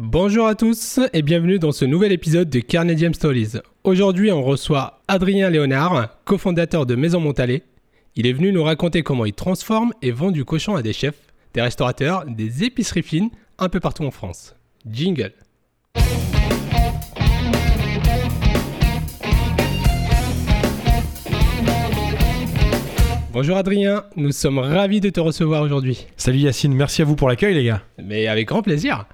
Bonjour à tous et bienvenue dans ce nouvel épisode de Carnedium Stories. Aujourd'hui, on reçoit Adrien Léonard, cofondateur de Maison Montalais. Il est venu nous raconter comment il transforme et vend du cochon à des chefs, des restaurateurs, des épiceries fines un peu partout en France. Jingle. Bonjour Adrien, nous sommes ravis de te recevoir aujourd'hui. Salut Yacine, merci à vous pour l'accueil les gars. Mais avec grand plaisir.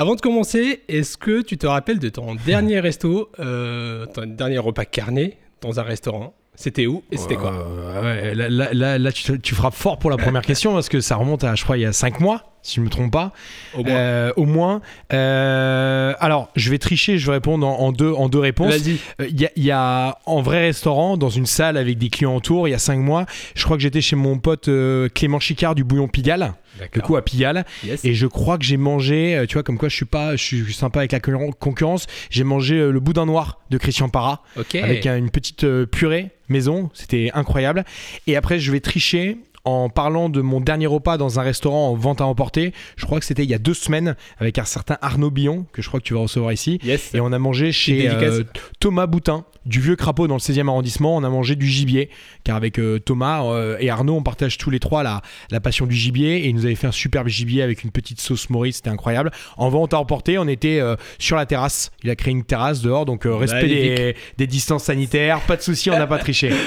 Avant de commencer, est-ce que tu te rappelles de ton dernier resto, euh, ton dernier repas carné dans un restaurant? C'était où et c'était quoi? Euh, là- là- là, tu, tu frappes fort pour la première question parce que ça remonte à, je crois, il y a 5 mois, si je ne me trompe pas. Au moins. Euh, au moins. Euh, alors, je vais tricher, je vais répondre en, en deux, en deux réponses. Vas-y. Euh, Il y, a- il y a en vrai restaurant, dans une salle avec des clients autour, il y a 5 mois, je crois que j'étais chez mon pote euh, Clément Chicard du Bouillon Pigalle, du coup à Pigalle. Yes. Et je crois que j'ai mangé, euh, tu vois, comme quoi je suis pas, je suis sympa avec la concurren- concurrence. J'ai mangé euh, le boudin noir de Christian Parra avec un- une petite euh, purée maison. C'était incroyable. Et après, je vais tricher en parlant de mon dernier repas dans un restaurant en vente à emporter. Je crois que c'était il y a deux semaines avec un certain Arnaud Billon que je crois que tu vas recevoir ici. Yes. Et on a mangé chez euh, Thomas Boutin, du vieux crapaud dans le 16e arrondissement. On a mangé du gibier, car avec euh, Thomas euh, et Arnaud, on partage tous les trois la, la passion du gibier. Et il nous avait fait un superbe gibier avec une petite sauce Maurice, c'était incroyable. En vente à emporter, on était sur la terrasse. Il a créé une terrasse dehors, donc respect des, des distances sanitaires, pas de souci, on n'a pas triché.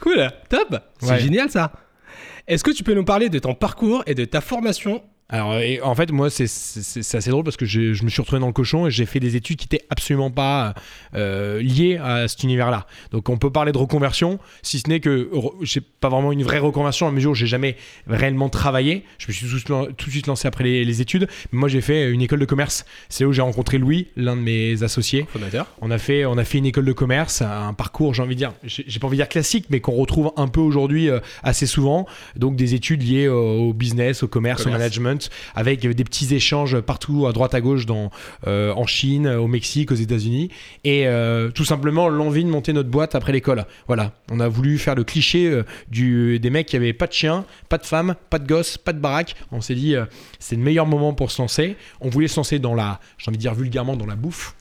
Cool. Top. C'est Ouais. génial ça. Est-ce que tu peux nous parler de ton parcours et de ta formation Alors, et en fait, moi, c'est- assez drôle parce que je, je me suis retrouvé dans le cochon et j'ai fait des études qui étaient absolument pas euh, liées à cet univers-là. Donc, on peut parler de reconversion, si ce n'est que j'ai pas vraiment une vraie reconversion à mesure où j'ai jamais réellement travaillé. Je me suis tout, tout de suite lancé après les, les études. Mais moi, j'ai fait une école de commerce. C'est où j'ai rencontré Louis, l'un de mes associés. Fondateur. On a fait, on a fait une école de commerce, un parcours, j'ai envie de dire, j'ai j'ai pas envie de dire classique, mais qu'on retrouve un peu aujourd'hui euh, assez souvent. Donc des études liées au, au business, au commerce, Commerce. au management, avec des petits échanges partout à droite à gauche, euh, en Chine, au Mexique, aux États-Unis, et euh, tout simplement l'envie de monter notre boîte après l'école. Voilà, on a voulu faire le cliché euh, des mecs qui avaient pas de chien, pas de femme, pas de gosse, pas de baraque. On s'est dit, euh, c'est le meilleur moment pour se lancer. On voulait se lancer dans la, j'ai envie de dire vulgairement, dans la bouffe.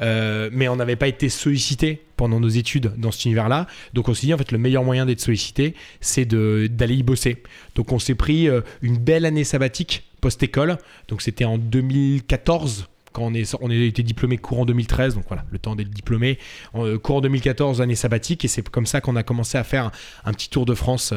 Euh, mais on n'avait pas été sollicité pendant nos études dans cet univers-là. Donc on s'est dit en fait le meilleur moyen d'être sollicité, c'est d'aller y bosser. Donc on s'est pris euh, une belle année sabbatique post-école. Donc c'était en 2014 quand on, est, on a été diplômé courant 2013, donc voilà, le temps d'être diplômé. En, euh, courant 2014, année sabbatique, et c'est comme ça qu'on a commencé à faire un, petit tour de France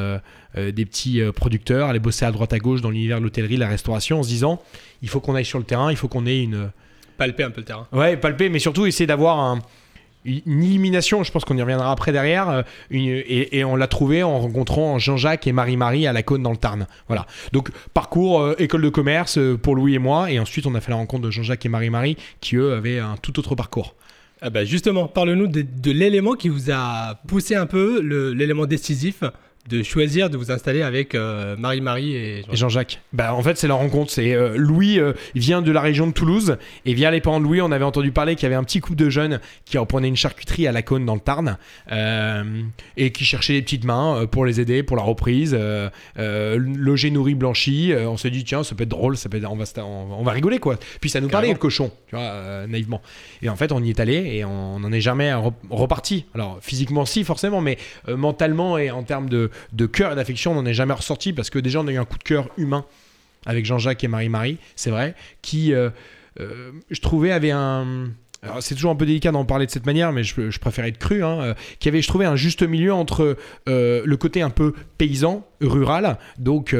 des petits producteurs, aller bosser à droite à gauche dans l'univers de l'hôtellerie, la restauration, en se disant, il faut qu'on aille sur le terrain, il faut qu'on ait une, Palper un peu le terrain. Ouais, palper, mais surtout essayer d'avoir un- une élimination. Je pense qu'on y reviendra après derrière. euh, une- et, et on l'a trouvé en rencontrant Jean-Jacques et Marie-Marie à la cône dans le Tarn. Voilà. Donc, parcours euh, école de commerce euh, pour Louis et moi. Et ensuite, on a fait la rencontre de Jean-Jacques et Marie-Marie qui, eux, avaient un tout autre parcours. Ah bah justement, parle-nous de, de l'élément qui vous a poussé un peu, l'élément décisif de choisir de vous installer avec euh, Marie-Marie et Jean- Jean-Jacques bah, En fait, c'est la rencontre. C'est euh, Louis euh, vient de la région de Toulouse. Et via les parents de Louis, on avait entendu parler qu'il y avait un petit couple de jeunes qui reprenaient une charcuterie à la cône dans le Tarn. et qui cherchaient des petites mains pour les aider pour la reprise. Logé, nourri, blanchi. On s'est dit, tiens, ça peut être drôle. Ça peut être- on, va, on, va- rigoler, quoi. Puis ça nous parlait, le cochon, tu vois, naïvement. Et en fait, on y est allé et on n'en est jamais re- reparti. Alors, physiquement, si, forcément, mais mentalement et en termes de, de cœur et d'affection, on n'en est jamais ressorti parce que déjà, on a eu un coup de cœur humain avec Jean-Jacques et Marie-Marie, c'est vrai, qui, euh, euh, je trouvais, avait un. C'est toujours un peu délicat d'en parler de cette manière, mais je, je préfère être cru. Hein, euh, qui avait, je trouvais, un juste milieu entre le côté un peu paysan, rural, donc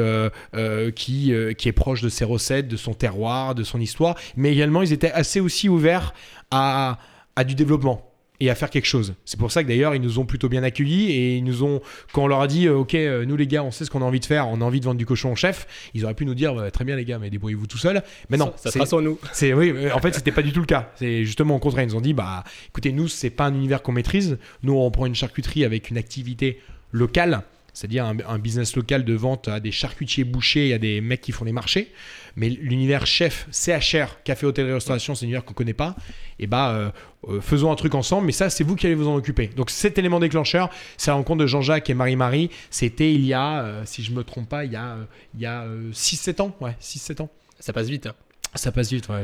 qui, qui est proche de ses recettes, de son terroir, de son histoire, mais également ils étaient assez aussi ouverts à, à du développement et à faire quelque chose. C'est pour ça que d'ailleurs ils nous ont plutôt bien accueillis et ils nous ont quand on leur a dit euh, ok euh, nous les gars on sait ce qu'on a envie de faire, on a envie de vendre du cochon au chef, ils auraient pu nous dire bah, très bien les gars mais débrouillez-vous tout seul. Mais non, ça, ça c'est- sera sur nous. c'est oui, euh, en fait, c'était pas du tout le cas. C'est justement au contraire. Ils nous ont dit, bah, écoutez, nous, c'est pas un univers qu'on maîtrise. Nous, on prend une charcuterie avec une activité locale, c'est-à-dire un, business local de vente à des charcutiers bouchers à des mecs qui font des marchés. Mais l'univers chef, CHR, café, hôtellerie, restauration, c'est un univers qu'on connaît pas. Et bah, euh, euh, faisons un truc ensemble. Mais ça, c'est vous qui allez vous en occuper. Donc, cet élément déclencheur, c'est la rencontre de Jean-Jacques et Marie-Marie. C'était il y a, euh, si je me trompe pas, il y a, il y a 6-7 ans. Ouais, 6-7 ans. Ça passe vite. hein. Ça passe vite, ouais.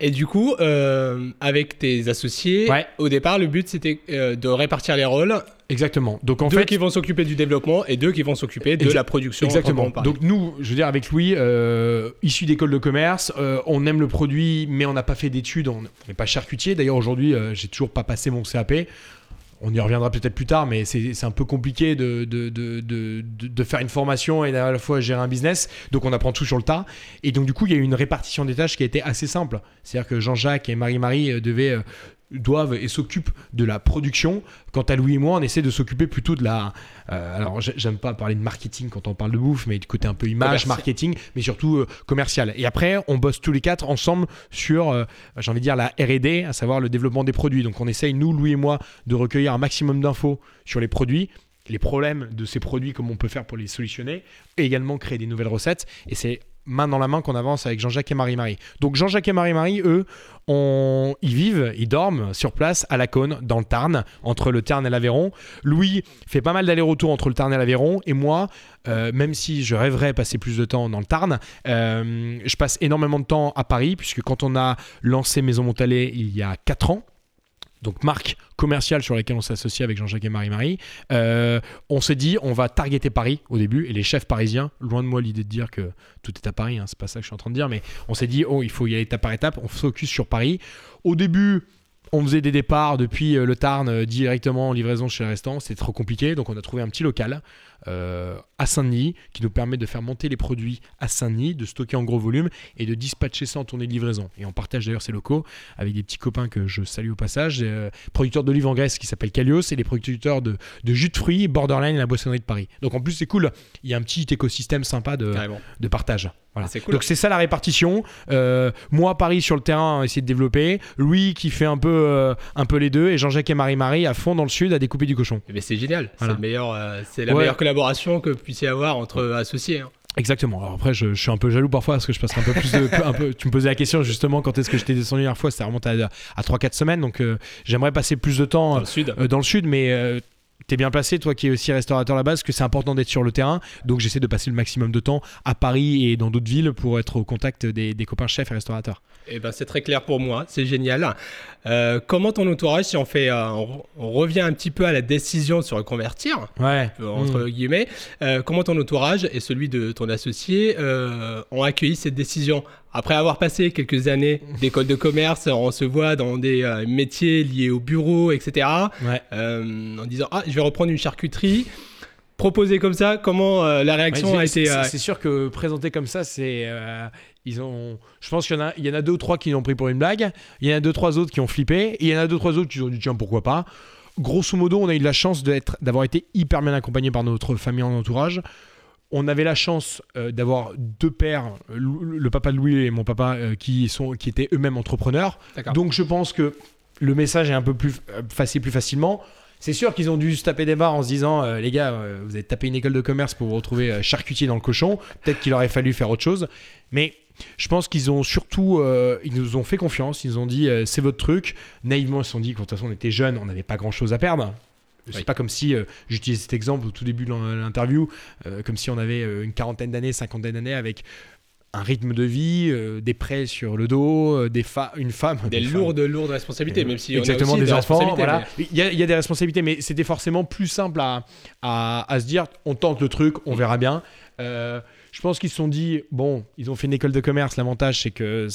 Et du coup, euh, avec tes associés, Ouais. au départ, le but c'était euh, de répartir les rôles. Exactement. Donc en deux fait, qui vont s'occuper du développement et deux qui vont s'occuper de la production. Exactement. Donc nous, je veux dire, avec Louis, euh, issu d'école de commerce, euh, on aime le produit, mais on n'a pas fait d'études, on n'est pas charcutier. D'ailleurs, aujourd'hui, j'ai toujours pas passé mon CAP. On y reviendra peut-être plus tard, mais c'est un peu compliqué de, de, de, de, faire une formation et à la fois gérer un business. Donc on apprend tout sur le tas. Et donc du coup, il y a eu une répartition des tâches qui a été assez simple. C'est-à-dire que Jean-Jacques et Marie-Marie euh, devaient... doivent et s'occupent de la production. Quant à Louis et moi, on essaie de s'occuper plutôt de la. euh, alors, j'ai- j'aime pas parler de marketing quand on parle de bouffe, mais du côté un peu image, marketing, mais surtout euh, commercial. Et après, on bosse tous les quatre ensemble sur, euh, j'ai envie de dire, la RD, à savoir le développement des produits. Donc, on essaye, nous, Louis et moi, de recueillir un maximum d'infos sur les produits les problèmes de ces produits, comment on peut faire pour les solutionner, et également créer des nouvelles recettes. Et c'est main dans la main qu'on avance avec Jean-Jacques et Marie-Marie. Donc Jean-Jacques et Marie-Marie, eux, on... ils vivent, ils dorment sur place à la Cône, dans le Tarn, entre le Tarn et l'Aveyron. Louis fait pas mal d'allers-retours entre le Tarn et l'Aveyron, et moi, euh, même si je rêverais passer plus de temps dans le Tarn, euh, je passe énormément de temps à Paris, puisque quand on a lancé Maison Montalais il y a 4 ans, donc marque commerciale sur laquelle on s'associe avec Jean-Jacques et Marie-Marie, euh, on s'est dit on va targeter Paris au début et les chefs parisiens, loin de moi l'idée de dire que tout est à Paris, hein, c'est pas ça que je suis en train de dire, mais on s'est dit oh il faut y aller étape par étape, on focus sur Paris. Au début on faisait des départs depuis euh, le Tarn euh, directement en livraison chez le restaurant, c'était trop compliqué, donc on a trouvé un petit local euh, à Saint-Denis qui nous permet de faire monter les produits à Saint-Denis, de stocker en gros volume et de dispatcher ça en tournée de livraison. Et on partage d'ailleurs ces locaux avec des petits copains que je salue au passage, euh, producteurs d'olives en Grèce qui s'appellent Calios et les producteurs de, de jus de fruits Borderline et la boissonnerie de Paris. Donc en plus c'est cool, il y a un petit écosystème sympa de partage. Voilà. Cool. Donc c'est ça la répartition. Euh, moi Paris sur le terrain essayer de développer, Louis qui fait un peu, euh, un peu les deux et Jean-Jacques et Marie-Marie à fond dans le sud à découper du cochon. Mais c'est génial. Voilà. C'est meilleur, euh, c'est la Ouais. meilleure collaboration que vous puissiez avoir entre associés. hein. Exactement. Alors après, je, je suis un peu jaloux parfois parce que je passe un peu plus de. un peu, tu me posais la question justement quand est-ce que j'étais descendu la dernière fois, ça remonte à, à 3-4 semaines. Donc euh, j'aimerais passer plus de temps Dans le sud. euh, dans le sud, mais euh, t'es bien placé, toi qui es aussi restaurateur à la base, que c'est important d'être sur le terrain. Donc j'essaie de passer le maximum de temps à Paris et dans d'autres villes pour être au contact des, des copains chefs et restaurateurs. Eh ben, c'est très clair pour moi, c'est génial. Euh, comment ton entourage, si on fait, euh, on, on revient un petit peu à la décision de se reconvertir, Ouais. euh, entre guillemets, euh, comment ton entourage et celui de ton associé ont accueilli cette décision? Après avoir passé quelques années d'école de commerce, on se voit dans des métiers liés au bureau, etc. Ouais. en disant ah, je vais reprendre une charcuterie. Proposé comme ça, comment euh, la réaction Ouais, a été c'est- euh, sûr que présenté comme ça, c'est. euh, ils ont. Je pense qu'il y en a, il y en a deux ou trois qui l'ont pris pour une blague. Il y en a deux trois autres qui ont flippé. Et il y en a deux trois autres qui ont dit tiens pourquoi pas. Grosso modo, on a eu de la chance d'être, d'avoir été hyper bien accompagné par notre famille en entourage. On avait la chance euh, d'avoir deux pères, le papa de Louis et mon papa, euh, qui sont, qui étaient eux-mêmes entrepreneurs. Donc je pense que le message est un peu plus euh, passé plus facilement. C'est sûr qu'ils ont dû se taper des barres en se disant euh, les gars, euh, vous avez tapé une école de commerce pour vous retrouver euh, charcutier dans le cochon. Peut-être qu'il aurait fallu faire autre chose. Mais je pense qu'ils ont surtout, euh, ils nous ont fait confiance. Ils nous ont dit euh, c'est votre truc. Naïvement, ils se sont dit de toute façon on était jeunes, on n'avait pas grand-chose à perdre. C'est Oui. pas comme si, euh, j'utilisais cet exemple au tout début de l'in- l'interview, euh, comme si on avait une quarantaine d'années, cinquantaine d'années avec un rythme de vie, euh, des prêts sur le dos, euh, des fa- une femme, des lourdes, lourdes responsabilités, même si on a Exactement, aussi des, enfants. responsabilités, Voilà. mais- Il, y a, il y a des responsabilités, mais c'était forcément plus simple à, à, à se dire on tente le truc, on verra bien. Euh, je pense qu'ils se sont dit bon, ils ont fait une école de commerce. L'avantage, c'est que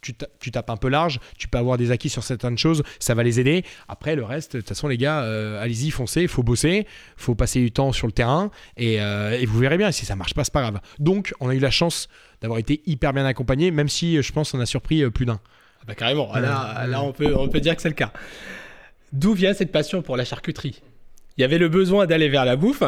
tu, ta- tu tapes un peu large, tu peux avoir des acquis sur certaines choses, ça va les aider. Après, le reste, de toute façon, les gars, euh, allez-y, foncez, il faut bosser, faut passer du temps sur le terrain et, euh, et vous verrez bien. Si ça marche pas, c'est pas grave. Donc, on a eu la chance d'avoir été hyper bien accompagné, même si je pense on a surpris plus d'un. Ah bah carrément, là, Ouais. là on, peut, on peut dire que c'est le cas. D'où vient cette passion pour la charcuterie? Il y avait le besoin d'aller vers la bouffe,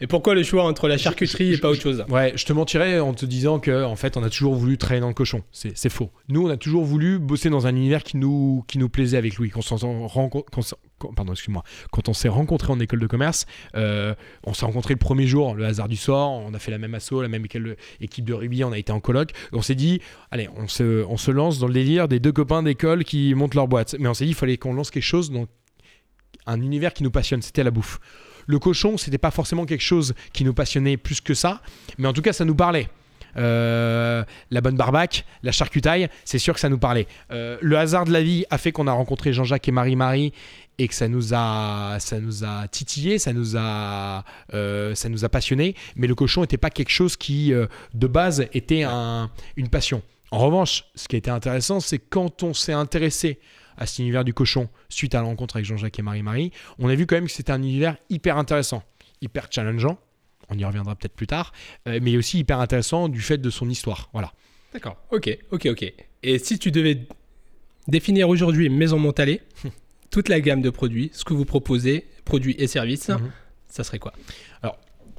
et pourquoi le choix entre la charcuterie et pas autre chose? Ouais, je te mentirais en te disant que en fait, on a toujours voulu travailler dans le cochon. C'est faux. Nous, on a toujours voulu bosser dans un univers qui nous, qui nous plaisait avec Louis. Quand on s'en pardon, excuse-moi. Quand s'est rencontrés en école de commerce, euh, on s'est rencontrés le premier jour, le hasard du sort. On a fait la même asso, la même équipe de rugby. On a été en coloc. Et on s'est dit, allez, on se, on se lance dans le délire des deux copains d'école qui montent leur boîte. Mais on s'est dit, il fallait qu'on lance quelque chose dans un univers qui nous passionne. C'était la bouffe. Le cochon, c'était pas forcément quelque chose qui nous passionnait plus que ça, mais en tout cas, ça nous parlait. euh, la bonne barbaque, la charcutaille, c'est sûr que ça nous parlait. Euh, le hasard de la vie a fait qu'on a rencontré Jean-Jacques et Marie-Marie et que ça nous a, ça nous a titillé, ça nous a, euh, ça nous a passionné. Mais le cochon n'était pas quelque chose qui, euh, de base, était un- une passion. En revanche, ce qui a été intéressant, c'est quand on s'est intéressé à cet univers du cochon suite à la rencontre avec Jean-Jacques et Marie-Marie, on a vu quand même que c'était un univers hyper intéressant, hyper challengeant. On y reviendra peut-être plus tard, euh, mais aussi hyper intéressant du fait de son histoire. Voilà. D'accord. Ok, ok, ok. Et si tu devais définir aujourd'hui Maison Montalais, toute la gamme de produits, ce que vous proposez, produits et services, Mhm. ça serait quoi?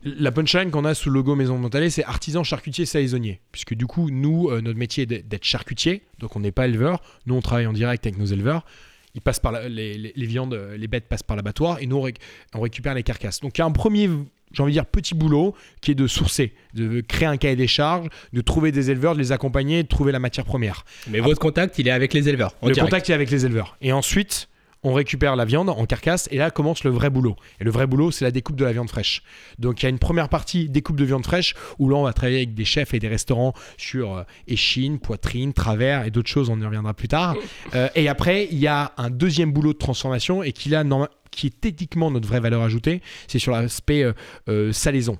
La punchline qu'on a sous le logo Maison Montalais, c'est artisan charcutier saisonnier. Puisque du coup, nous, euh, notre métier est d'être- charcutier, donc on n'est pas éleveur. Nous, on travaille en direct avec nos éleveurs. Ils passent par la- les, les- les viandes, euh, les bêtes passent par l'abattoir et nous, on, réc- on récupère les carcasses. Donc il y a un premier, j'ai envie de dire, petit boulot qui est de sourcer, de créer un cahier des charges, de trouver des éleveurs, de les accompagner, de trouver la matière première. Mais votre contact, il est avec les éleveurs. en le direct. contact est avec les éleveurs. Et ensuite, on récupère la viande en carcasse et là commence le vrai boulot. Et le vrai boulot, c'est la découpe de la viande fraîche. Donc il y a une première partie découpe de viande fraîche où là on va travailler avec des chefs et des restaurants sur euh, échine, poitrine, travers et d'autres choses, on y reviendra plus tard. Euh, et après, il y a un deuxième boulot de transformation et qui là, qui est techniquement notre vraie valeur ajoutée, c'est sur l'aspect euh, salaison.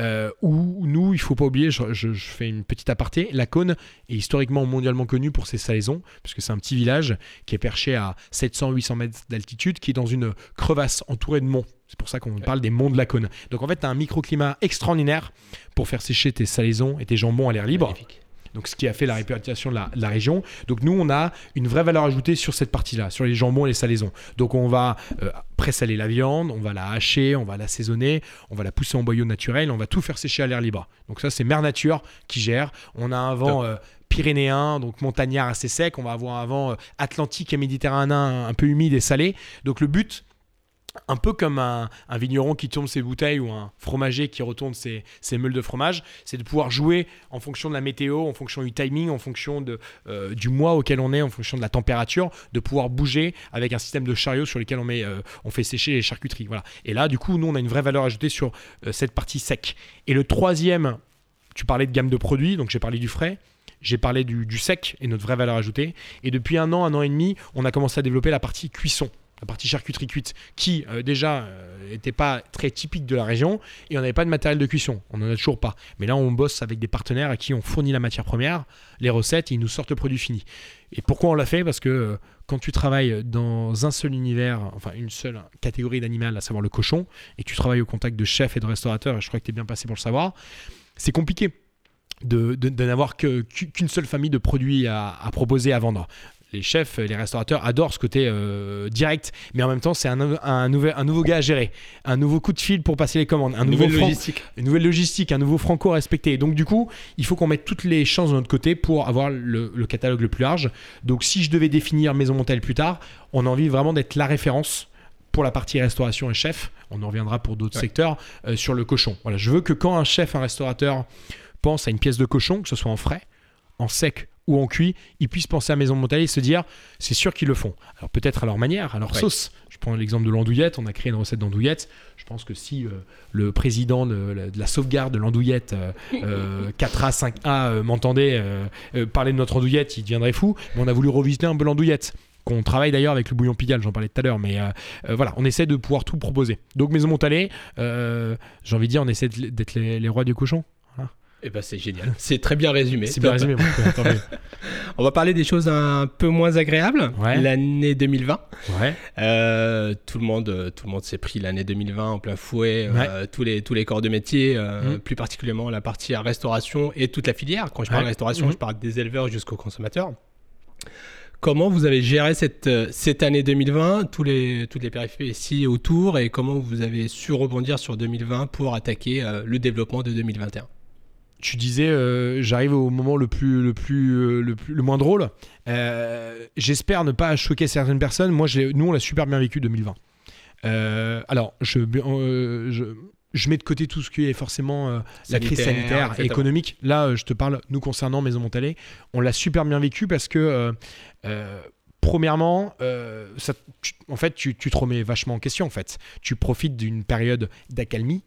Euh, où nous, il faut pas oublier, je, fais une petite aparté, la Cône est historiquement mondialement connue pour ses salaisons, puisque c'est un petit village qui est perché à 700-800 mètres d'altitude, qui est dans une crevasse entourée de monts. C'est pour ça qu'on parle des monts de la Cône. Donc en fait, tu as un microclimat extraordinaire pour faire sécher tes salaisons et tes jambons à l'air libre. Donc ce qui a fait la réputation de la, de la région. Donc nous, on a une vraie valeur ajoutée sur cette partie-là, sur les jambons et les salaisons. Donc on va euh, présaler la viande, on va la hacher, on va l'assaisonner, on va la pousser en boyau naturel, on va tout faire sécher à l'air libre. Donc ça, c'est Mère Nature qui gère. On a un vent euh, pyrénéen, donc montagnard assez sec. On va avoir un vent euh, atlantique et méditerranéen un peu humide et salé. Donc le but, un peu comme un, vigneron qui tourne ses bouteilles ou un fromager qui retourne ses, meules de fromage, c'est de pouvoir jouer en fonction de la météo, en fonction du timing, en fonction euh, du mois auquel on est, en fonction de la température, de pouvoir bouger avec un système de chariot sur lequel on, met, euh, on fait sécher les charcuteries. Voilà. Et là, du coup, nous, on a une vraie valeur ajoutée sur euh, cette partie sec. Et le troisième, tu parlais de gamme de produits, donc j'ai parlé du frais. J'ai parlé du, du sec et notre vraie valeur ajoutée. Et depuis un an, un an et demi, on a commencé à développer la partie cuisson partie charcuterie cuite, qui euh, déjà n'était pas très typique de la région, et on n'avait pas de matériel de cuisson, on n'en a toujours pas. Mais là, on bosse avec des partenaires à qui on fournit la matière première, les recettes, et ils nous sortent le produit fini. Et pourquoi on l'a fait? Parce que euh, quand tu travailles dans un seul univers, enfin une seule catégorie d'animal, à savoir le cochon, et tu travailles au contact de chefs et de restaurateurs, et je crois que tu es bien passé pour le savoir, c'est compliqué de, n'avoir qu'une seule famille de produits à proposer, à vendre. Les chefs, les restaurateurs adorent ce côté euh, direct, mais en même temps, c'est un, un, nouvel, un nouveau gars à gérer, un nouveau coup de fil pour passer les commandes, un nouveau Nouvelle franc- logistique. une nouvelle logistique, un nouveau franco à respecter. Donc du coup, il faut qu'on mette toutes les chances de notre côté pour avoir le, le catalogue le plus large. Donc si je devais définir Maison Montel plus tard, on a envie vraiment d'être la référence pour la partie restauration et chef. On en reviendra pour d'autres Ouais. secteurs euh, sur le cochon. Voilà, je veux que quand un chef, un restaurateur pense à une pièce de cochon, que ce soit en frais, en sec ou en cuit, ils puissent penser à Maison Montal et se dire c'est sûr qu'ils le font. Alors peut-être à leur manière, à leur Ouais. sauce. Je prends l'exemple de l'andouillette, on a créé une recette d'andouillette. Je pense que si euh, le président de, la- de la sauvegarde de l'andouillette euh, euh, 4A, 5A euh, m'entendait euh, euh, parler de notre andouillette, il deviendrait fou. Mais on a voulu revisiter un peu l'andouillette qu'on travaille d'ailleurs avec le bouillon Pigalle, j'en parlais tout à l'heure, mais euh, euh, voilà, on essaie de pouvoir tout proposer. Donc Maison Montalais, euh, j'ai envie de dire, on essaie d'être les, les rois du cochon. Eh ben, c'est génial. C'est très bien résumé. C'est bien Top. résumé. bon, tant mieux. On va parler des choses un peu moins agréables. Ouais. L'année 2020. Ouais. Euh, tout le monde, euh, tout le monde s'est pris l'année 2020 en plein fouet. euh, tous les tous les corps de métier, euh, Mhm. plus particulièrement la partie restauration et toute la filière. Quand je parle Ouais. restauration, Mhm. je parle des éleveurs jusqu'aux consommateurs. Comment vous avez géré cette, cette année 2020, tous les, toutes les péripéties autour, et comment vous avez su rebondir sur 2020 pour attaquer euh, le développement de 2021 tu disais, euh, j'arrive au moment le plus, le plus, euh, le plus, le moins drôle. Euh, J'espère ne pas choquer certaines personnes. Moi, nous, on l'a super bien vécu 2020. Euh, alors, je, je, je mets de côté tout ce qui est forcément la crise Sanitaire, etc. économique. Là, je te parle, nous concernant Maison Montalais, on l'a super bien vécu parce que, premièrement, euh, ça, tu- en fait, tu, tu te remets vachement en question. En fait, tu profites d'une période d'accalmie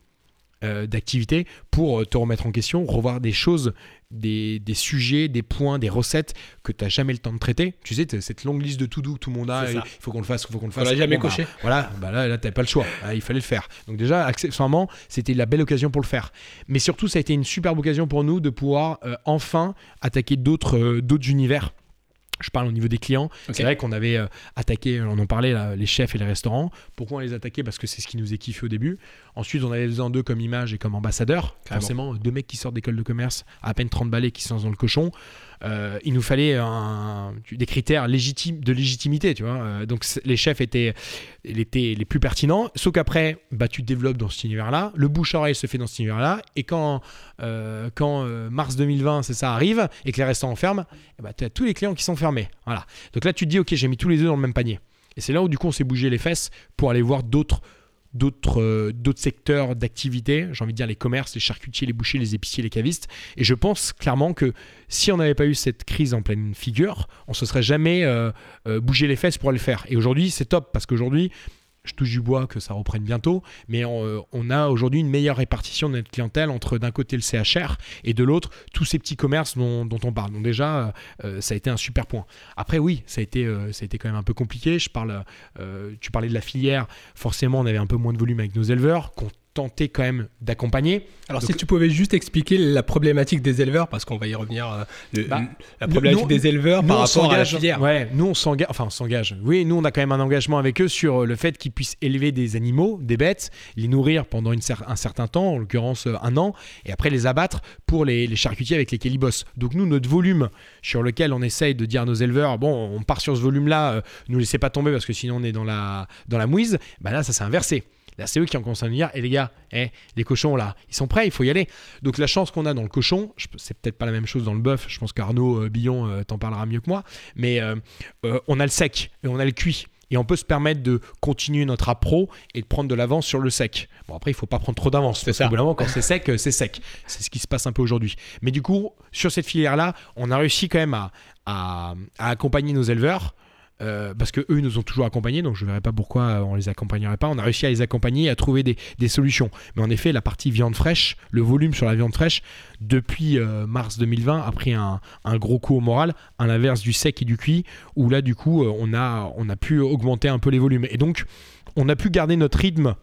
euh, d'activité pour euh, te remettre en question, revoir des choses, des, des sujets, des points, des recettes que tu n'as jamais le temps de traiter. Tu sais, cette longue liste de tout doux que tout le monde a, il faut qu'on le fasse, il faut qu'on le On fasse. l'a jamais Bon, bah, coché. voilà, bah là, là tu pas le choix. Ah, il fallait le faire. Donc déjà, accessoirement, c'était la belle occasion pour le faire. Mais surtout, ça a été une superbe occasion pour nous de pouvoir euh, enfin attaquer d'autres euh, d'autres univers. Je parle au niveau des clients. C'est vrai qu'on avait euh, attaqué, on en parlait, là, les chefs et les restaurants. Pourquoi on les attaquait? Parce que c'est ce qui nous est kiffé au début. Ensuite, on avait besoin d'eux comme image et comme ambassadeurs. Carrément. Forcément, deux mecs qui sortent d'école de commerce, à peine 30 balais, qui se lancent dans le cochon. Euh, il nous fallait des critères de légitimité, tu vois. Euh, donc les chefs étaient, les plus pertinents. Sauf qu'après, bah, tu te développes dans cet univers-là. Le bouche-oreille se fait dans cet univers-là. Et quand, euh, quand mars 2020, c'est ça, arrive et que les restaurants ferment, eh bah, tu as tous les clients qui sont fermés. Voilà. Donc là, tu te dis, ok, j'ai mis tous les œufs dans le même panier. Et c'est là où du coup on s'est bougé les fesses pour aller voir d'autres d'autres euh, d'autres secteurs d'activité, j'ai envie de dire les commerces, les charcutiers, les bouchers, les épiciers, les cavistes. Et je pense clairement que si on n'avait pas eu cette crise en pleine figure, on se serait jamais euh, euh, bougé les fesses pour le faire. Et aujourd'hui, c'est top parce qu'aujourd'hui, je touche du bois que ça reprenne bientôt, mais on, euh, on a aujourd'hui une meilleure répartition de notre clientèle entre d'un côté le CHR et de l'autre tous ces petits commerces dont, on parle. Donc déjà, euh, ça a été un super point. Après oui, ça a été, euh, ça a été quand même un peu compliqué. Je parle, tu parlais de la filière, forcément on avait un peu moins de volume avec nos éleveurs tentait quand même d'accompagner. Alors, Donc- si tu pouvais juste expliquer la problématique des éleveurs, parce qu'on va y revenir, euh, le- Bah, la problématique nous- des éleveurs Nous, par rapport à la filière. Ouais, nous on s'engage, enfin on s'engage. Oui, nous on a quand même un engagement avec eux sur euh, le fait qu'ils puissent élever des animaux, des bêtes, les nourrir pendant une cer- un certain temps, en l'occurrence euh, un an, et après les abattre pour les, les charcutiers avec lesquels ils bossent. Donc nous, notre volume sur lequel on essaye de dire à nos éleveurs, bon, on part sur ce volume-là, euh, nous laissez pas tomber parce que sinon on est dans la, dans la mouise, bah là ça s'est inversé. Là, c'est eux qui ont commencé à nous dire, et les gars, eh, les cochons là, ils sont prêts, il faut y aller. Donc la chance qu'on a dans le cochon, c'est peut-être pas la même chose dans le bœuf, je pense qu'Arnaud euh, Billon euh, t'en parlera mieux que moi, mais euh, on a le sec et on a le cuit. Et on peut se permettre de continuer notre appro et de prendre de l'avance sur le sec. Bon, après, il faut pas prendre trop d'avance. C'est Parce ça. qu'au bout d'un moment, quand c'est sec, c'est sec. C'est ce qui se passe un peu aujourd'hui. Mais du coup, sur cette filière-là, on a réussi quand même à, à- à accompagner nos éleveurs. Euh, parce que eux nous ont toujours accompagnés, donc je ne verrais pas pourquoi on les accompagnerait pas. On a réussi à les accompagner à trouver des, solutions. Mais en effet, la partie viande fraîche, le volume sur la viande fraîche, depuis euh, mars 2020, a pris un, gros coup au moral, à l'inverse du sec et du cuit, où là, du coup, euh, on on a pu augmenter un peu les volumes. Et donc, on a pu garder notre rythme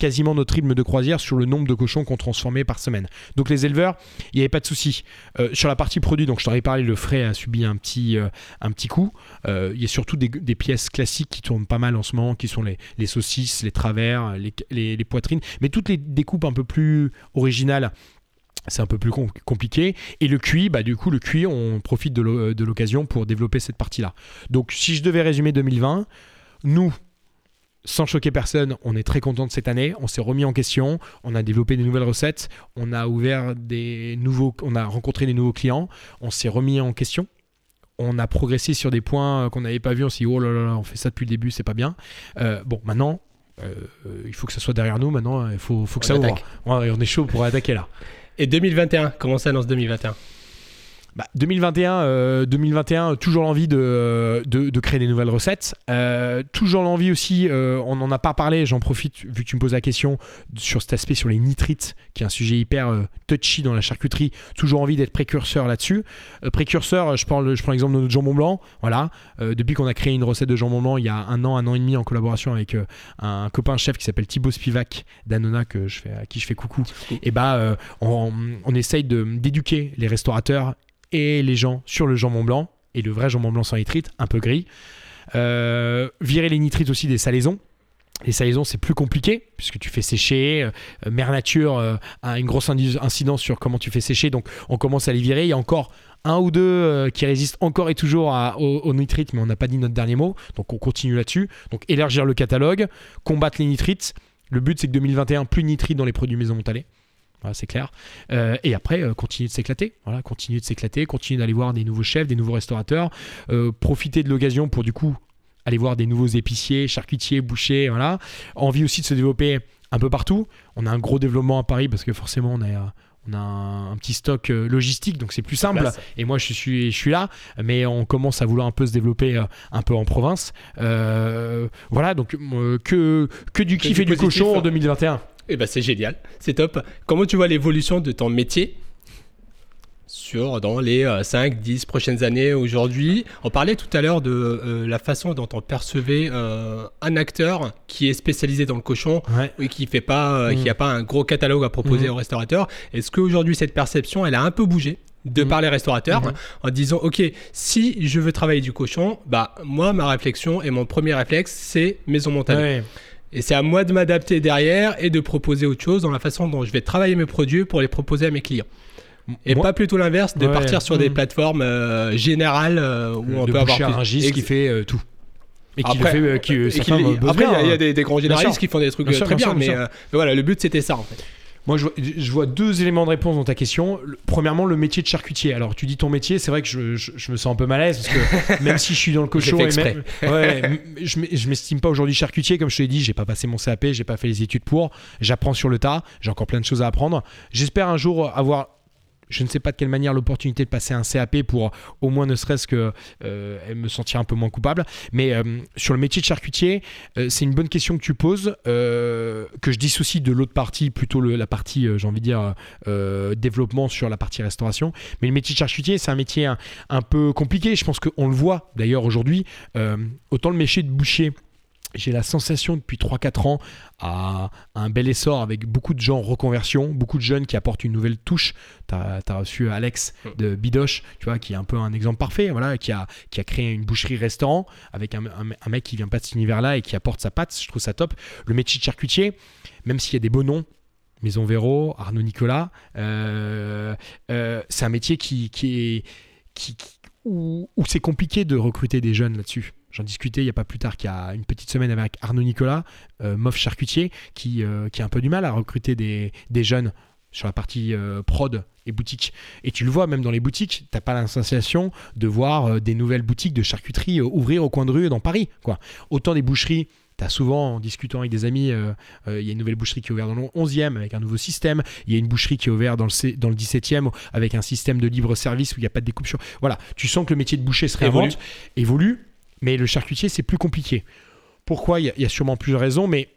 quasiment notre rythme de croisière sur le nombre de cochons qu'on transformait par semaine. Donc les éleveurs, il n'y avait pas de souci. Euh, sur la partie produit, donc je t'en ai parlé, le frais a subi un petit, euh, un petit coup. Euh, il y a surtout des, pièces classiques qui tournent pas mal en ce moment, qui sont les, saucisses, les travers, les, poitrines, mais toutes les découpes un peu plus originales. C'est un peu plus com- compliqué. Et le cuit, bah, du coup, le cuit, on profite de l'occasion pour développer cette partie-là. Donc, si je devais résumer 2020, nous, sans choquer personne, on est très content de cette année. On s'est remis en question, on a développé des nouvelles recettes, on a ouvert des nouveaux, on a rencontré des nouveaux clients, on s'est remis en question. On a progressé sur des points qu'on n'avait pas vus. On s'est dit, oh là là, on fait ça depuis le début, c'est pas bien. Euh, bon, maintenant, euh, euh, il faut que ça soit derrière nous. Maintenant, il faut, faut que On ça ouvre. attaque. Ouais, on est chaud pour attaquer là. Et 2021, comment s'annonce 2021 Bah, 2021, euh, 2021, toujours l'envie de, de, de créer des nouvelles recettes. Euh, toujours l'envie aussi, euh, on n'en a pas parlé, j'en profite vu que tu me poses la question sur cet aspect sur les nitrites, qui est un sujet hyper euh, touchy dans la charcuterie. Toujours envie d'être précurseur là-dessus. Euh, précurseur, je prends, le- je prends l'exemple de notre jambon blanc. Voilà, Euh, depuis qu'on a créé une recette de jambon blanc il y a un an, un an et demi en collaboration avec euh, un copain chef qui s'appelle Thibaut Spivak d'Anona que je fais, à qui je fais coucou. Et bah, euh, on, on essaye d'éduquer les restaurateurs et les gens sur le jambon blanc et le vrai jambon blanc sans nitrite, un peu gris. Euh, virer les nitrites aussi des salaisons. Les salaisons, c'est plus compliqué puisque tu fais sécher. Euh, Mère Nature euh, a une grosse incidence sur comment tu fais sécher. Donc, on commence à les virer. Il y a encore un ou deux qui résistent encore et toujours à- au, au nitrite, mais on n'a pas dit notre dernier mot. Donc, on continue là-dessus. Donc, élargir le catalogue, combattre les nitrites. Le but, c'est que 2021, plus de nitrites dans les produits maison Montalais. Voilà, c'est clair. Euh, et après, euh, continuer de s'éclater. Voilà, continuer de s'éclater, continuer d'aller voir des nouveaux chefs, des nouveaux restaurateurs, euh, profiter de l'occasion pour du coup aller voir des nouveaux épiciers, charcutiers, bouchers, voilà. Envie aussi de se développer un peu partout. On a un gros développement à Paris parce que forcément on a, on a un, un petit stock euh, logistique, donc c'est plus simple. Place. Et moi je suis, je suis là, mais on commence à vouloir un peu se développer euh, un peu en province. Euh, voilà, donc euh, que, que du kiff du et du positif. cochon en 2021. Eh ben c'est génial, c'est top. Comment tu vois l'évolution de ton métier sur dans les 5, 10 prochaines années aujourd'hui? On parlait tout à l'heure de euh, la façon dont on percevait euh, un acteur qui est spécialisé dans le cochon Ouais. et qui fait pas, euh, Mhm. qui a pas un gros catalogue à proposer Mhm. aux restaurateurs. Est-ce qu'aujourd'hui cette perception, elle a un peu bougé de Mhm. par les restaurateurs Mhm. en disant ok si je veux travailler du cochon bah moi ma réflexion et mon premier réflexe c'est maison montagne Ouais. Et c'est à moi de m'adapter derrière et de proposer autre chose dans la façon dont je vais travailler mes produits pour les proposer à mes clients et Moi- pas plutôt l'inverse de Ouais. partir sur des Mhm. plateformes euh, générales euh, où on de peut avoir plus- Rungis Ex- qui fait euh, tout. Et qui Après, le fait, euh, qui, euh, il y a- hein. des, des grands généralistes qui font des trucs Bien euh, très bien mais, euh, mais voilà, le but c'était ça en fait. Moi, je vois, je vois deux éléments de réponse dans ta question. Le- premièrement, le métier de charcutier. Alors, tu dis ton métier, c'est vrai que je, je- je me sens un peu mal à l'aise parce que même si je suis dans le cochon, et même- ouais, je m'estime pas aujourd'hui charcutier. Comme je te l'ai dit, j'ai pas passé mon CAP, j'ai pas fait les études pour. J'apprends sur le tas. J'ai encore plein de choses à apprendre. J'espère un jour avoir je ne sais pas de quelle manière l'opportunité de passer un CAP pour au moins ne serait-ce que euh, me sentir un peu moins coupable. Mais euh, sur le métier de charcutier, euh, c'est une bonne question que tu poses, que je dissocie de l'autre partie, plutôt la partie, j'ai envie de dire, développement sur la partie restauration. Mais le métier de charcutier, c'est un métier un, peu compliqué. Je pense qu'on le voit d'ailleurs aujourd'hui. Autant le métier de boucher. J'ai la sensation depuis 3-4 ans à, un bel essor avec beaucoup de gens en reconversion, beaucoup de jeunes qui apportent une nouvelle touche. Tu as, reçu Alex de Bidoche, tu vois, qui est un peu un exemple parfait, voilà, qui a, qui a créé une boucherie-restaurant avec un, un- un mec qui vient pas de cet univers-là et qui apporte sa patte. Je trouve ça top. Le métier de charcutier, même s'il y a des beaux noms, Maison Véro, Arnaud Nicolas, euh, euh, c'est un métier qui, qui est. Qui, qui- où, où c'est compliqué de recruter des jeunes là-dessus. J'en discutais il n'y a pas plus tard qu'il y a une petite semaine avec Arnaud Nicolas, euh, Mof Charcutier, qui, euh, qui a un peu du mal à recruter des, des jeunes sur la partie euh, prod et boutique. Et tu le vois même dans les boutiques, t'as pas la sensation de voir euh, des nouvelles boutiques de charcuterie ouvrir au coin de rue dans Paris. Quoi. Autant des boucheries, t'as souvent en discutant avec des amis, euh, euh, il y a une nouvelle boucherie qui est ouverte dans le 11e avec un nouveau système, il y a une boucherie qui est ouverte dans le, dans le 17e avec un système de libre service où il n'y a pas de découpe. Voilà, tu sens que le métier de boucher se réinvente, évolue, mais le charcutier c'est plus compliqué. Pourquoi? Il y a- sûrement plusieurs raisons, mais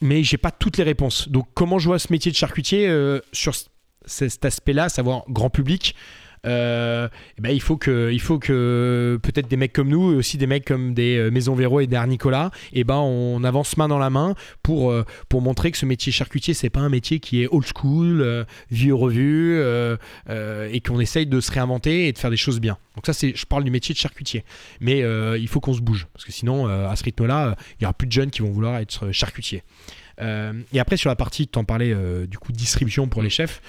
mais j'ai pas toutes les réponses. Donc comment je vois ce métier de charcutier euh, sur cet aspect-là, savoir grand public? Euh, eh ben, il faut que, il faut que peut-être des mecs comme nous, et aussi des mecs comme des euh, Maison Véro et des Nicolas, et ben on avance main dans la main pour, euh, pour montrer que ce métier charcutier, c'est pas un métier qui est old school, vieux revu, et qu'on essaye de se réinventer et de faire des choses bien. Donc ça, c'est, je parle du métier de charcutier. Mais il faut qu'on se bouge, parce que sinon, à ce rythme-là, il y aura plus de jeunes qui vont vouloir être charcutiers. Et après, sur la partie, tu en parlais, du coup, distribution pour les chefs.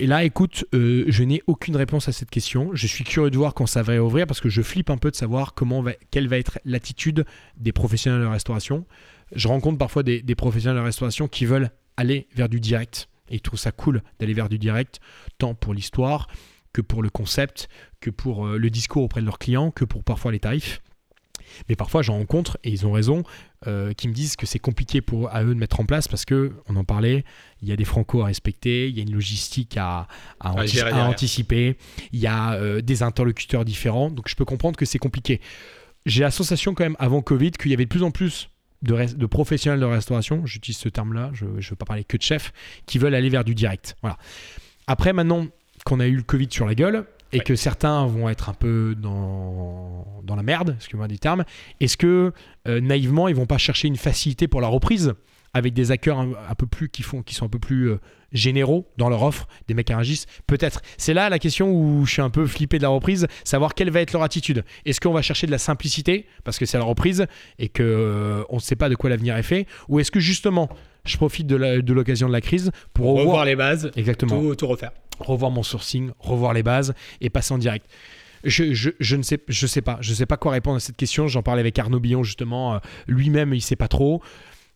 Et là, écoute, euh, je n'ai aucune réponse à cette question. Je suis curieux de voir quand ça va réouvrir parce que je flippe un peu de savoir comment quelle va être l'attitude des professionnels de la restauration. Je rencontre parfois des, des professionnels de la restauration qui veulent aller vers du direct. Et ils trouvent ça cool d'aller vers du direct, tant pour l'histoire que pour le concept, que pour euh, le discours auprès de leurs clients, que pour parfois les tarifs. Mais parfois, j'en rencontre, et ils ont raison, euh, qui me disent que c'est compliqué pour à eux de mettre en place parce que, on en parlait, il y a des francos à respecter, il y a une logistique à, anticiper, il y a euh, des interlocuteurs différents, donc je peux comprendre que c'est compliqué. J'ai la sensation quand même, avant Covid, qu'il y avait de plus en plus de, de professionnels de restauration, j'utilise ce terme-là, je ne veux pas parler que de chefs, qui veulent aller vers du direct. Voilà. Après, maintenant qu'on a eu le Covid sur la gueule, et Ouais. que certains vont être un peu dans, dans la merde, excusez-moi du terme, est-ce que euh, naïvement ils vont pas chercher une facilité pour la reprise avec des acteurs un, un peu plus qui font qui sont un peu plus euh, généraux dans leur offre, des mecs à Rungis Peut-être. C'est là la question où je suis un peu flippé de la reprise, savoir quelle va être leur attitude. Est-ce qu'on va chercher de la simplicité parce que c'est la reprise et que euh, on ne sait pas de quoi l'avenir est fait, ou est-ce que justement je profite de l'occasion de la crise pour Revoir revoir les bases, exactement tout, tout refaire. revoir mon sourcing, revoir les bases et passer en direct. Je, je, je ne sais, je sais pas, je sais pas quoi répondre à cette question. J'en parlais avec Arnaud Billon justement. euh, Lui-même, il sait pas trop.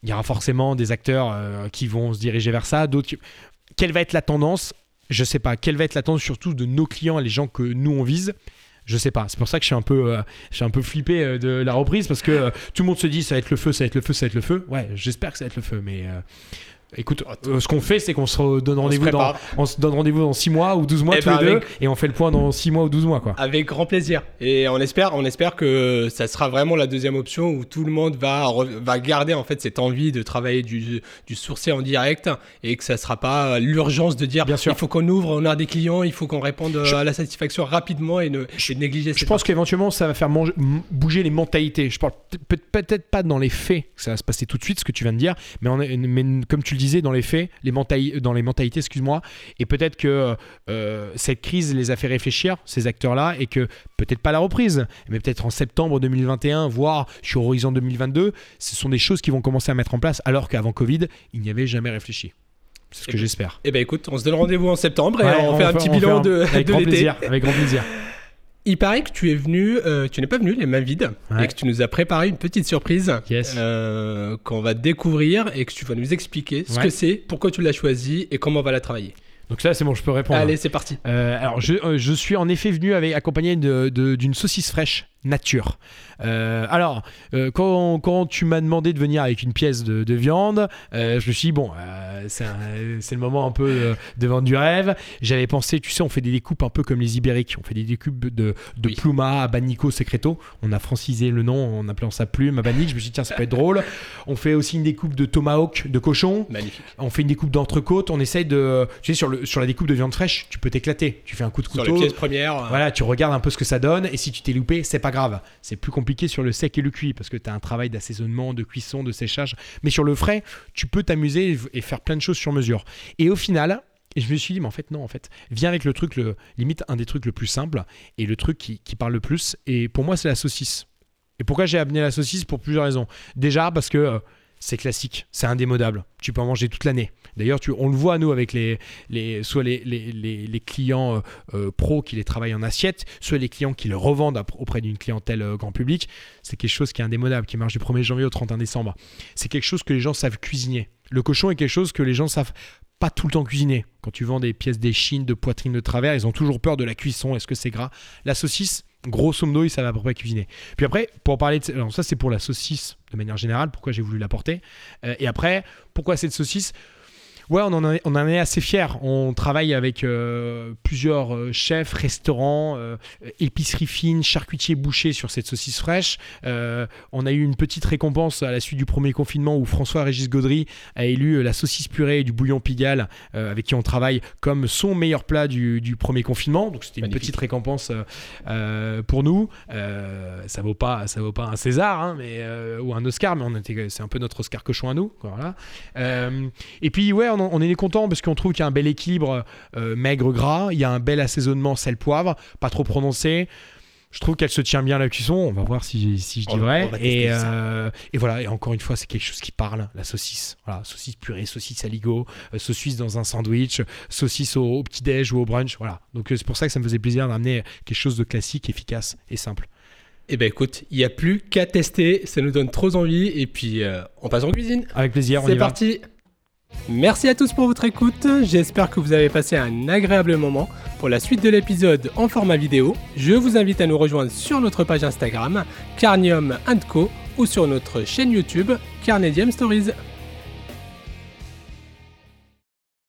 Il y aura forcément des acteurs euh, qui vont se diriger vers ça, d'autres. qui- Quelle va être la tendance? Je sais pas. Quelle va être la tendance surtout de nos clients, les gens que nous on vise? Je sais pas, c'est pour ça que je suis un peu, euh, un peu flippé euh, de la reprise parce que euh, tout le monde se dit ça va être le feu, ça va être le feu, ça va être le feu. Ouais, j'espère que ça va être le feu, mais Écoute, euh, ce qu'on fait, c'est qu'on se donne rendez-vous dans, on se donne rendez-vous dans 6 mois ou 12 mois Eh tous ben, les deux, avec- et on fait le point dans 6 mois ou 12 mois, quoi. Avec grand plaisir. Et on espère, on espère que ça sera vraiment la deuxième option où tout le monde va, va garder en fait cette envie de travailler du, du sourcé en direct et que ça sera pas l'urgence de dire Bien sûr. il faut qu'on ouvre, on a des clients, il faut qu'on réponde Je- à la satisfaction rapidement et, ne, et négliger Je pense qu'éventuellement, ça va faire manger- bouger les mentalités. Je parle peut- peut- peut-être pas dans les faits, que ça va se passer tout de suite, ce que tu viens de dire, mais, comme tu le disais, dans les faits, les mentali- dans les mentalités, excuse-moi, et peut-être que euh, cette crise les a fait réfléchir, ces acteurs-là, et que peut-être pas la reprise, mais peut-être en septembre 2021, voire sur Horizon 2022, ce sont des choses qui vont commencer à mettre en place, alors qu'avant Covid, ils n'y avaient jamais réfléchi. C'est ce que Eh ben, j'espère. Eh ben écoute, on se donne rendez-vous en septembre et Ouais, on, fait un petit bilan un- de, avec de grand l'été. plaisir, avec grand plaisir. Il paraît que tu es venu, euh, tu n'es pas venu les mains vides Ouais. et que tu nous as préparé une petite surprise Yes. euh, qu'on va découvrir et que tu vas nous expliquer ce Ouais. que c'est, pourquoi tu l'as choisi et comment on va la travailler. Donc ça, c'est bon, je peux répondre. Allez, c'est parti. Euh, alors, je, je suis en effet venu avec, accompagné d'une saucisse fraîche nature. Euh, alors, euh, quand, quand tu m'as demandé de venir avec une pièce de, de viande, euh, je me suis dit, bon, c'est le moment un peu de vendre du rêve. J'avais pensé, tu sais, on fait des découpes un peu comme les ibériques. On fait des découpes de, de Oui. pluma, abanico, secreto. On a francisé le nom en appelant ça plume, abanique. Je me suis dit, tiens, ça peut être drôle. On fait aussi une découpe de tomahawk, de cochon. Magnifique. On fait une découpe d'entrecôte. On essaye de. Tu sais, sur, le, sur la découpe de viande fraîche, tu peux t'éclater. Tu fais un coup de Sur couteau. les pièces premières. Voilà, tu regardes un peu ce que ça donne. Et si tu t'es loupé, c'est pas grave. C'est plus compliqué sur le sec et le cuit parce que tu as un travail d'assaisonnement, de cuisson, de séchage. Mais sur le frais, tu peux t'amuser et- faire plein de choses sur mesure. Et au final. Je me suis dit, mais en fait, non, en fait, viens avec le truc, le, limite un des trucs le plus simple et le truc qui, qui parle le plus. Et pour moi, c'est la saucisse. Et pourquoi j'ai amené la saucisse? Pour plusieurs raisons. Déjà, parce que euh, c'est classique, c'est indémodable. Tu peux en manger toute l'année. D'ailleurs, on le voit, nous, avec les, les, soit les, les, les- les clients euh, euh, pros qui les travaillent en assiette, soit les clients qui le revendent auprès d'une clientèle euh, grand public. C'est quelque chose qui est indémodable, qui marche du 1er janvier au 31 décembre. C'est quelque chose que les gens savent cuisiner. Le cochon est quelque chose que les gens savent pas tout le temps cuisiner. Quand tu vends des pièces d'échine, de poitrine de travers, ils ont toujours peur de la cuisson. Est-ce que c'est gras? La saucisse, grosso modo, ils savent à peu près cuisiner. Puis après, pour parler de... Alors ça, c'est pour la saucisse de manière générale, pourquoi j'ai voulu l'apporter. Euh, et après, pourquoi cette saucisse? Ouais, on en, est, on en est assez fiers. On travaille avec euh, plusieurs euh, chefs, restaurants, euh, épiceries fines, charcutiers bouchers sur cette saucisse fraîche. Euh, on a eu une petite récompense à la suite du premier confinement où François-Régis Gaudry a élu la saucisse purée et du bouillon Pigalle, avec qui on travaille, comme son meilleur plat du, du premier confinement. Donc c'était une petite récompense pour nous. Ça vaut pas, ça vaut pas un César, hein, mais ou un Oscar, mais c'est un peu notre Oscar cochon à nous. quoi, Voilà. Et puis ouais, on, est content parce qu'on trouve qu'il y a un bel équilibre euh, maigre gras, il y a un bel assaisonnement sel poivre, pas trop prononcé. Je trouve qu'elle se tient bien à la cuisson. On va voir si, si je dis On vrai. on et, euh, et voilà. Et encore une fois, c'est quelque chose qui parle. La saucisse. Voilà, saucisse purée, saucisse aligot, euh, saucisse dans un sandwich, saucisse au, au petit déj ou au brunch. Voilà. Donc c'est pour ça que ça me faisait plaisir d'amener quelque chose de classique, efficace et simple. Eh ben écoute, il n'y a plus qu'à tester, ça nous donne trop envie et puis euh, on passe en cuisine. Avec plaisir. on y C'est va. Merci à tous pour votre écoute, j'espère que vous avez passé un agréable moment. Pour la suite de l'épisode en format vidéo, je vous invite à nous rejoindre sur notre page Instagram, Carnium Co, ou sur notre chaîne YouTube, Carnedium Stories.